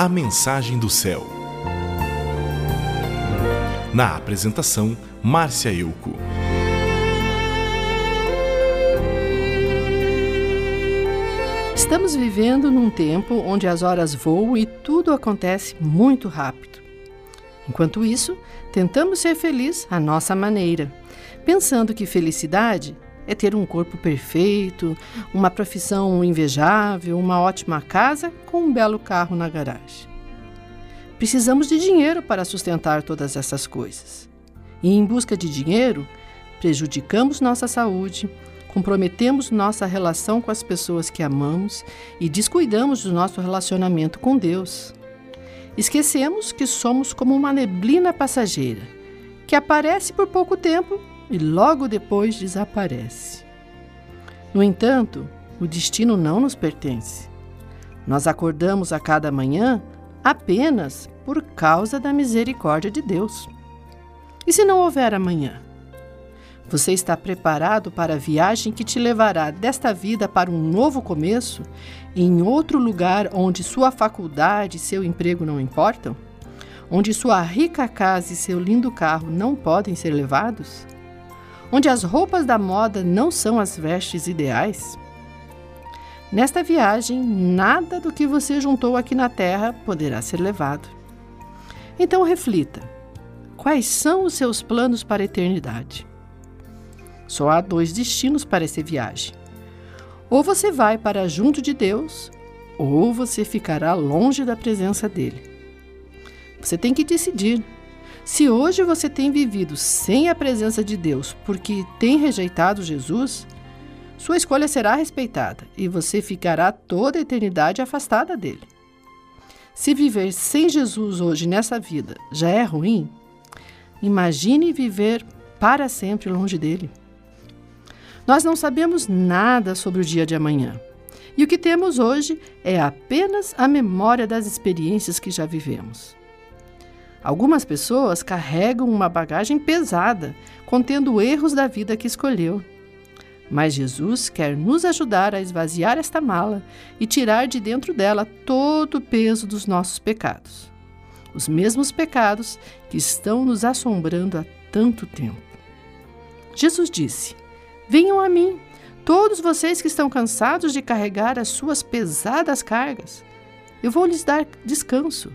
A Mensagem do Céu. Na apresentação, Márcia Euco. Estamos vivendo num tempo onde as horas voam e tudo acontece muito rápido. Enquanto isso, tentamos ser felizes à nossa maneira, pensando que felicidade é ter um corpo perfeito, uma profissão invejável, uma ótima casa com um belo carro na garagem. Precisamos de dinheiro para sustentar todas essas coisas. E em busca de dinheiro, prejudicamos nossa saúde, comprometemos nossa relação com as pessoas que amamos e descuidamos do nosso relacionamento com Deus. Esquecemos que somos como uma neblina passageira, que aparece por pouco tempo e logo depois desaparece. No entanto, o destino não nos pertence. Nós acordamos a cada manhã apenas por causa da misericórdia de Deus. E se não houver amanhã? Você está preparado para a viagem que te levará desta vida para um novo começo, em outro lugar onde sua faculdade e seu emprego não importam? Onde sua rica casa e seu lindo carro não podem ser levados? Onde as roupas da moda não são as vestes ideais? Nesta viagem, nada do que você juntou aqui na Terra poderá ser levado. Então reflita: quais são os seus planos para a eternidade? Só há dois destinos para essa viagem. Ou você vai para junto de Deus, ou você ficará longe da presença dele. Você tem que decidir se hoje você tem vivido sem a presença de Deus porque tem rejeitado Jesus, sua escolha será respeitada e você ficará toda a eternidade afastada dele. Se viver sem Jesus hoje nessa vida já é ruim, imagine viver para sempre longe dele. Nós não sabemos nada sobre o dia de amanhã. E o que temos hoje é apenas a memória das experiências que já vivemos. Algumas pessoas carregam uma bagagem pesada, contendo erros da vida que escolheu. Mas Jesus quer nos ajudar a esvaziar esta mala e tirar de dentro dela todo o peso dos nossos pecados. Os mesmos pecados que estão nos assombrando há tanto tempo. Jesus disse: Venham a mim, todos vocês que estão cansados de carregar as suas pesadas cargas. Eu vou lhes dar descanso.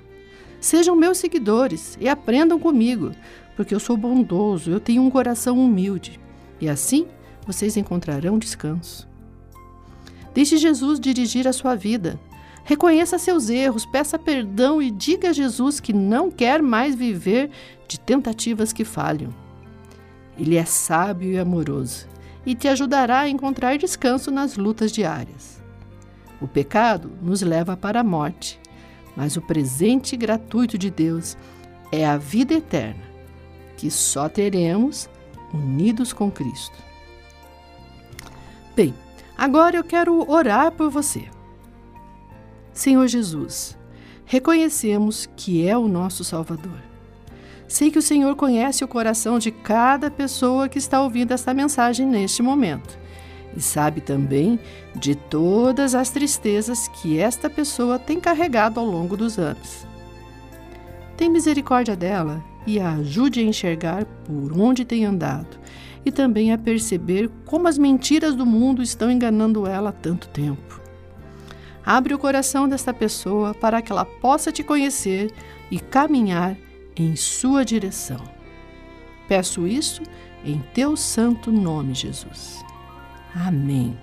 Sejam meus seguidores e aprendam comigo, porque eu sou bondoso, eu tenho um coração humilde. E assim vocês encontrarão descanso. Deixe Jesus dirigir a sua vida. Reconheça seus erros, peça perdão e diga a Jesus que não quer mais viver de tentativas que falham. Ele é sábio e amoroso e te ajudará a encontrar descanso nas lutas diárias. O pecado nos leva para a morte, mas o presente gratuito de Deus é a vida eterna, que só teremos unidos com Cristo. Bem, agora eu quero orar por você. Senhor Jesus, reconhecemos que é o nosso Salvador. Sei que o Senhor conhece o coração de cada pessoa que está ouvindo esta mensagem neste momento e sabe também de todas as tristezas que esta pessoa tem carregado ao longo dos anos. Tem misericórdia dela e a ajude a enxergar por onde tem andado e também a perceber como as mentiras do mundo estão enganando ela há tanto tempo. Abre o coração desta pessoa para que ela possa te conhecer e caminhar em sua direção. Peço isso em teu santo nome, Jesus. Amém.